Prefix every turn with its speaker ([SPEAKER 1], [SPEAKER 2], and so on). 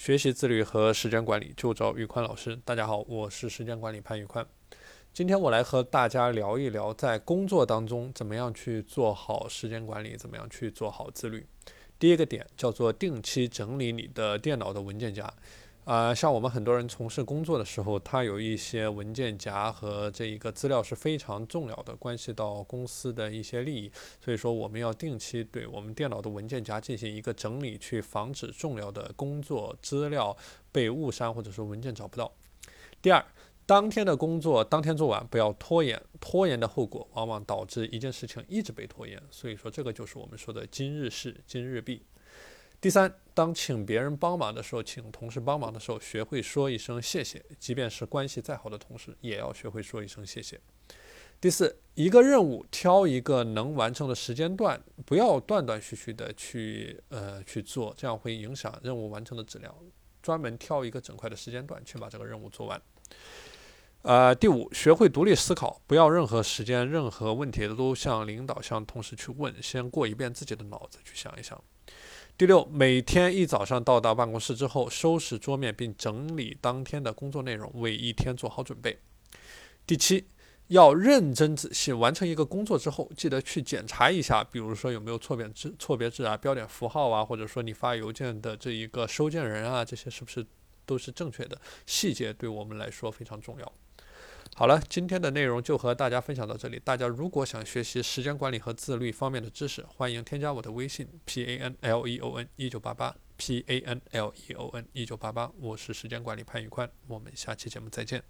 [SPEAKER 1] 学习自律和时间管理就找宇宽老师。大家好，我是时间管理潘宇宽。今天我来和大家聊一聊，在工作当中怎么样去做好时间管理，怎么样去做好自律。第一个点叫做定期整理你的电脑的文件夹。啊，像我们很多人从事工作的时候，它有一些文件夹和这一个资料是非常重要的，关系到公司的一些利益，所以说我们要定期对我们电脑的文件夹进行一个整理，去防止重要的工作资料被误删或者说文件找不到。第二，当天的工作当天做完，不要拖延，拖延的后果往往导致一件事情一直被拖延，所以说这个就是我们说的今日事今日毕。第三，当请别人帮忙的时候，请同事帮忙的时候，学会说一声谢谢，即便是关系再好的同事，也要学会说一声谢谢。第四，一个任务挑一个能完成的时间段，不要断断续续的去呃去做，这样会影响任务完成的质量。专门挑一个整块的时间段去把这个任务做完。呃，第五，学会独立思考，不要任何时间、任何问题都向领导、向同事去问，先过一遍自己的脑子去想一想。第六，每天一早上到达办公室之后，收拾桌面并整理当天的工作内容，为一天做好准备。第七，要认真仔细完成一个工作之后，记得去检查一下，比如说有没有错别字、错别字啊、标点符号啊，或者说你发邮件的这一个收件人啊，这些是不是都是正确的？细节对我们来说非常重要。好了，今天的内容就和大家分享到这里。大家如果想学习时间管理和自律方面的知识，欢迎添加我的微信 p a n l e o n 一九八八 p a n l e o n 一九八八，我是时间管理潘宇宽，我们下期节目再见。